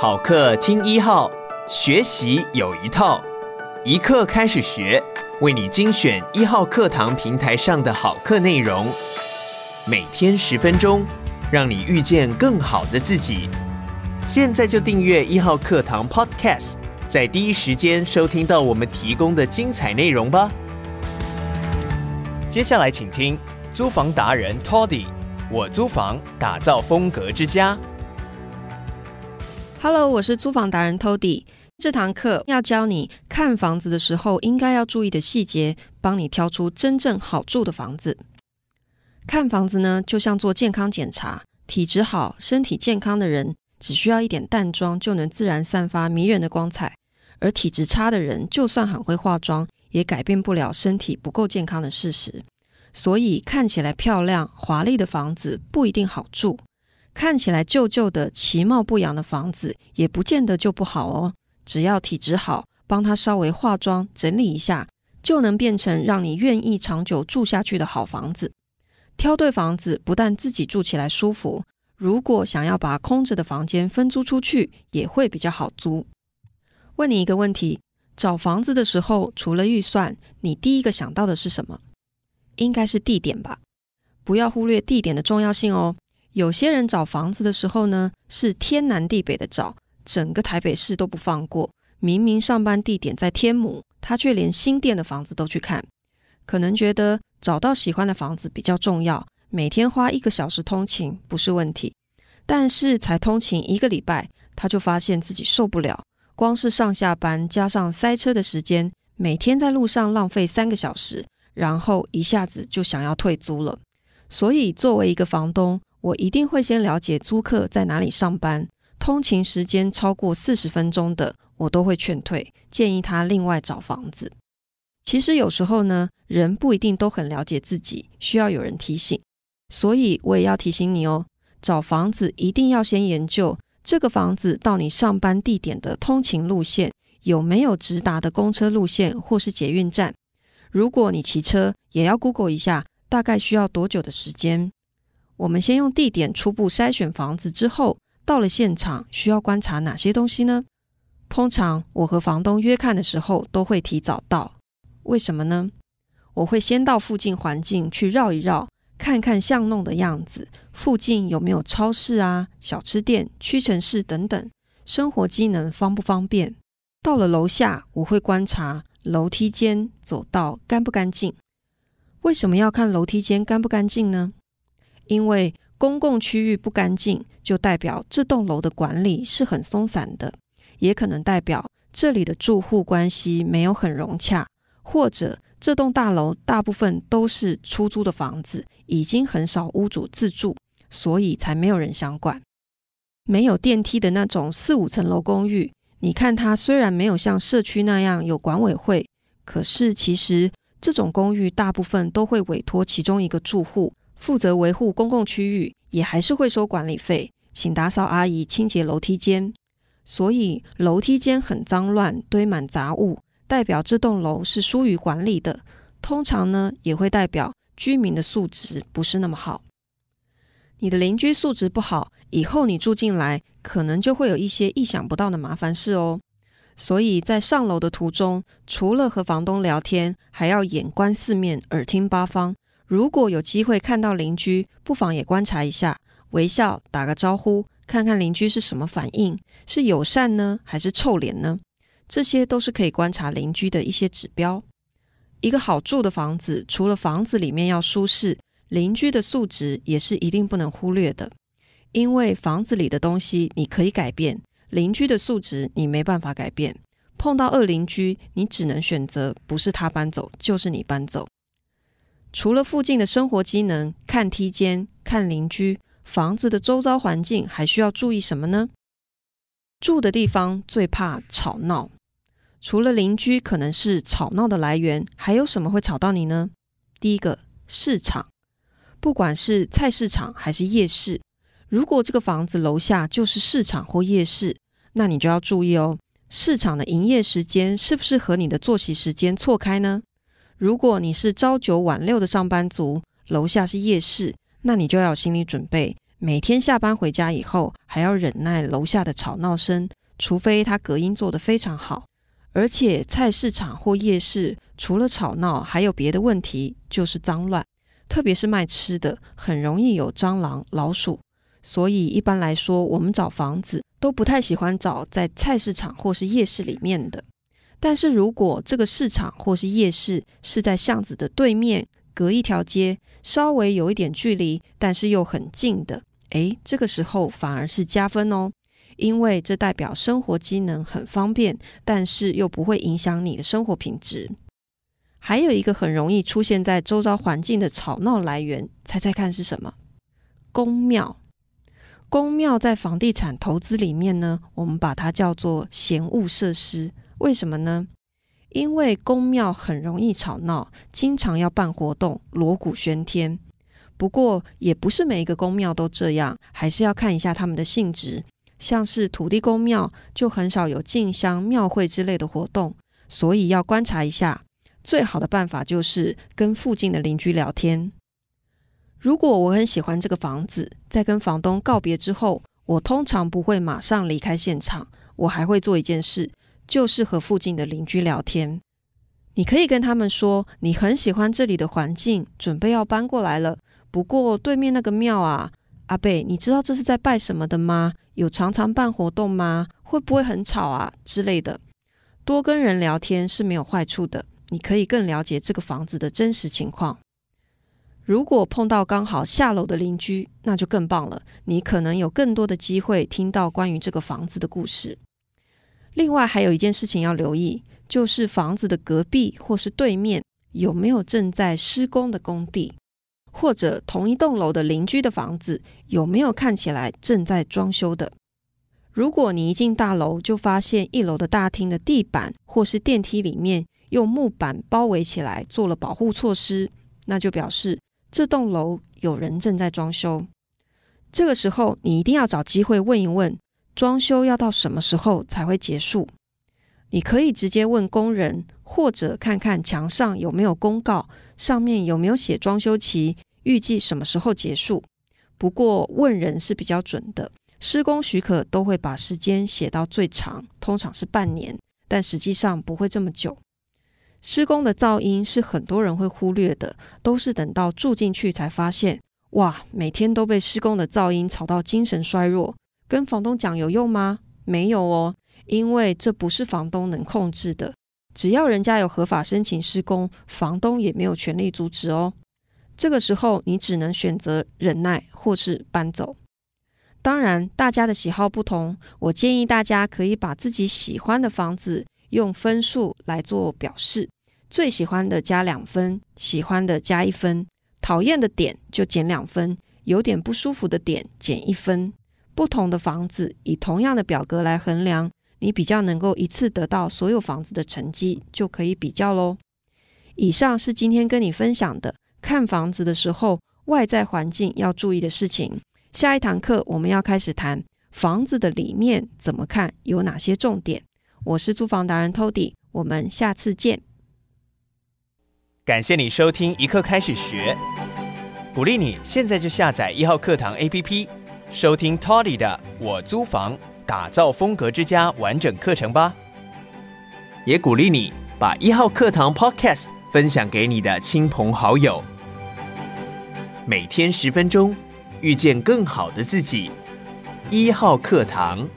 好课听一号，学习有一套，一课开始学，为你精选一号课堂平台上的好课内容，每天十分钟，让你遇见更好的自己。现在就订阅一号课堂 Podcast，在第一时间收听到我们提供的精彩内容吧。接下来请听租房达人 Toddy，我租房打造风格之家。Hello，我是租房达人 Toddy。这堂课要教你看房子的时候应该要注意的细节，帮你挑出真正好住的房子。看房子呢，就像做健康检查，体质好、身体健康的人，只需要一点淡妆就能自然散发迷人的光彩；而体质差的人，就算很会化妆，也改变不了身体不够健康的事实。所以，看起来漂亮、华丽的房子不一定好住。看起来旧旧的、其貌不扬的房子，也不见得就不好哦。只要体质好，帮他稍微化妆、整理一下，就能变成让你愿意长久住下去的好房子。挑对房子，不但自己住起来舒服，如果想要把空着的房间分租出去，也会比较好租。问你一个问题：找房子的时候，除了预算，你第一个想到的是什么？应该是地点吧？不要忽略地点的重要性哦。有些人找房子的时候呢，是天南地北的找，整个台北市都不放过。明明上班地点在天母，他却连新店的房子都去看。可能觉得找到喜欢的房子比较重要，每天花一个小时通勤不是问题。但是才通勤一个礼拜，他就发现自己受不了，光是上下班加上塞车的时间，每天在路上浪费三个小时，然后一下子就想要退租了。所以作为一个房东，我一定会先了解租客在哪里上班，通勤时间超过四十分钟的，我都会劝退，建议他另外找房子。其实有时候呢，人不一定都很了解自己，需要有人提醒。所以我也要提醒你哦，找房子一定要先研究这个房子到你上班地点的通勤路线有没有直达的公车路线或是捷运站。如果你骑车，也要 Google 一下，大概需要多久的时间。我们先用地点初步筛选房子，之后到了现场需要观察哪些东西呢？通常我和房东约看的时候都会提早到，为什么呢？我会先到附近环境去绕一绕，看看巷弄的样子，附近有没有超市啊、小吃店、屈臣氏等等，生活机能方不方便？到了楼下，我会观察楼梯间、走道干不干净。为什么要看楼梯间干不干净呢？因为公共区域不干净，就代表这栋楼的管理是很松散的，也可能代表这里的住户关系没有很融洽，或者这栋大楼大部分都是出租的房子，已经很少屋主自住，所以才没有人想管。没有电梯的那种四五层楼公寓，你看它虽然没有像社区那样有管委会，可是其实这种公寓大部分都会委托其中一个住户。负责维护公共区域，也还是会收管理费，请打扫阿姨清洁楼梯间。所以楼梯间很脏乱，堆满杂物，代表这栋楼是疏于管理的。通常呢，也会代表居民的素质不是那么好。你的邻居素质不好，以后你住进来，可能就会有一些意想不到的麻烦事哦。所以在上楼的途中，除了和房东聊天，还要眼观四面，耳听八方。如果有机会看到邻居，不妨也观察一下，微笑打个招呼，看看邻居是什么反应，是友善呢，还是臭脸呢？这些都是可以观察邻居的一些指标。一个好住的房子，除了房子里面要舒适，邻居的素质也是一定不能忽略的。因为房子里的东西你可以改变，邻居的素质你没办法改变。碰到恶邻居，你只能选择不是他搬走，就是你搬走。除了附近的生活机能，看梯间、看邻居，房子的周遭环境还需要注意什么呢？住的地方最怕吵闹，除了邻居可能是吵闹的来源，还有什么会吵到你呢？第一个，市场，不管是菜市场还是夜市，如果这个房子楼下就是市场或夜市，那你就要注意哦，市场的营业时间是不是和你的作息时间错开呢？如果你是朝九晚六的上班族，楼下是夜市，那你就要有心理准备，每天下班回家以后还要忍耐楼下的吵闹声，除非它隔音做得非常好。而且菜市场或夜市除了吵闹，还有别的问题，就是脏乱，特别是卖吃的，很容易有蟑螂、老鼠。所以一般来说，我们找房子都不太喜欢找在菜市场或是夜市里面的。但是如果这个市场或是夜市是在巷子的对面，隔一条街，稍微有一点距离，但是又很近的，诶，这个时候反而是加分哦，因为这代表生活机能很方便，但是又不会影响你的生活品质。还有一个很容易出现在周遭环境的吵闹来源，猜猜看是什么？公庙。公庙在房地产投资里面呢，我们把它叫做闲物设施。为什么呢？因为宫庙很容易吵闹，经常要办活动，锣鼓喧天。不过，也不是每一个宫庙都这样，还是要看一下他们的性质。像是土地公庙，就很少有进香、庙会之类的活动，所以要观察一下。最好的办法就是跟附近的邻居聊天。如果我很喜欢这个房子，在跟房东告别之后，我通常不会马上离开现场，我还会做一件事，就是和附近的邻居聊天。你可以跟他们说，你很喜欢这里的环境，准备要搬过来了。不过对面那个庙啊，阿伯，你知道这是在拜什么的吗？有常常办活动吗？会不会很吵啊之类的？多跟人聊天是没有坏处的，你可以更了解这个房子的真实情况。如果碰到刚好下楼的邻居，那就更棒了。你可能有更多的机会听到关于这个房子的故事。另外，还有一件事情要留意，就是房子的隔壁或是对面有没有正在施工的工地，或者同一栋楼的邻居的房子有没有看起来正在装修的。如果你一进大楼就发现一楼的大厅的地板或是电梯里面用木板包围起来做了保护措施，那就表示，这栋楼有人正在装修，这个时候你一定要找机会问一问，装修要到什么时候才会结束？你可以直接问工人，或者看看墙上有没有公告，上面有没有写装修期，预计什么时候结束。不过问人是比较准的，施工许可都会把时间写到最长，通常是半年，但实际上不会这么久。施工的噪音是很多人会忽略的，都是等到住进去才发现，哇，每天都被施工的噪音吵到精神衰弱。跟房东讲有用吗？没有哦，因为这不是房东能控制的。只要人家有合法申请施工，房东也没有权利阻止哦。这个时候你只能选择忍耐或是搬走。当然，大家的喜好不同，我建议大家可以把自己喜欢的房子。用分数来做表示，最喜欢的加两分，喜欢的加一分，讨厌的点就减两分，有点不舒服的点减一分。不同的房子以同样的表格来衡量，你比较能够一次得到所有房子的成绩，就可以比较喽。以上是今天跟你分享的看房子的时候外在环境要注意的事情。下一堂课我们要开始谈房子的里面怎么看，有哪些重点。我是租房达人 Tody，我们下次见。感谢你收听一课开始学，鼓励你现在就下载一号课堂 APP，收听 Toddy 的我租房，打造风格之家完整课程吧。也鼓励你把一号课堂 Podcast 分享给你的亲朋好友，每天十分钟，遇见更好的自己。一号课堂。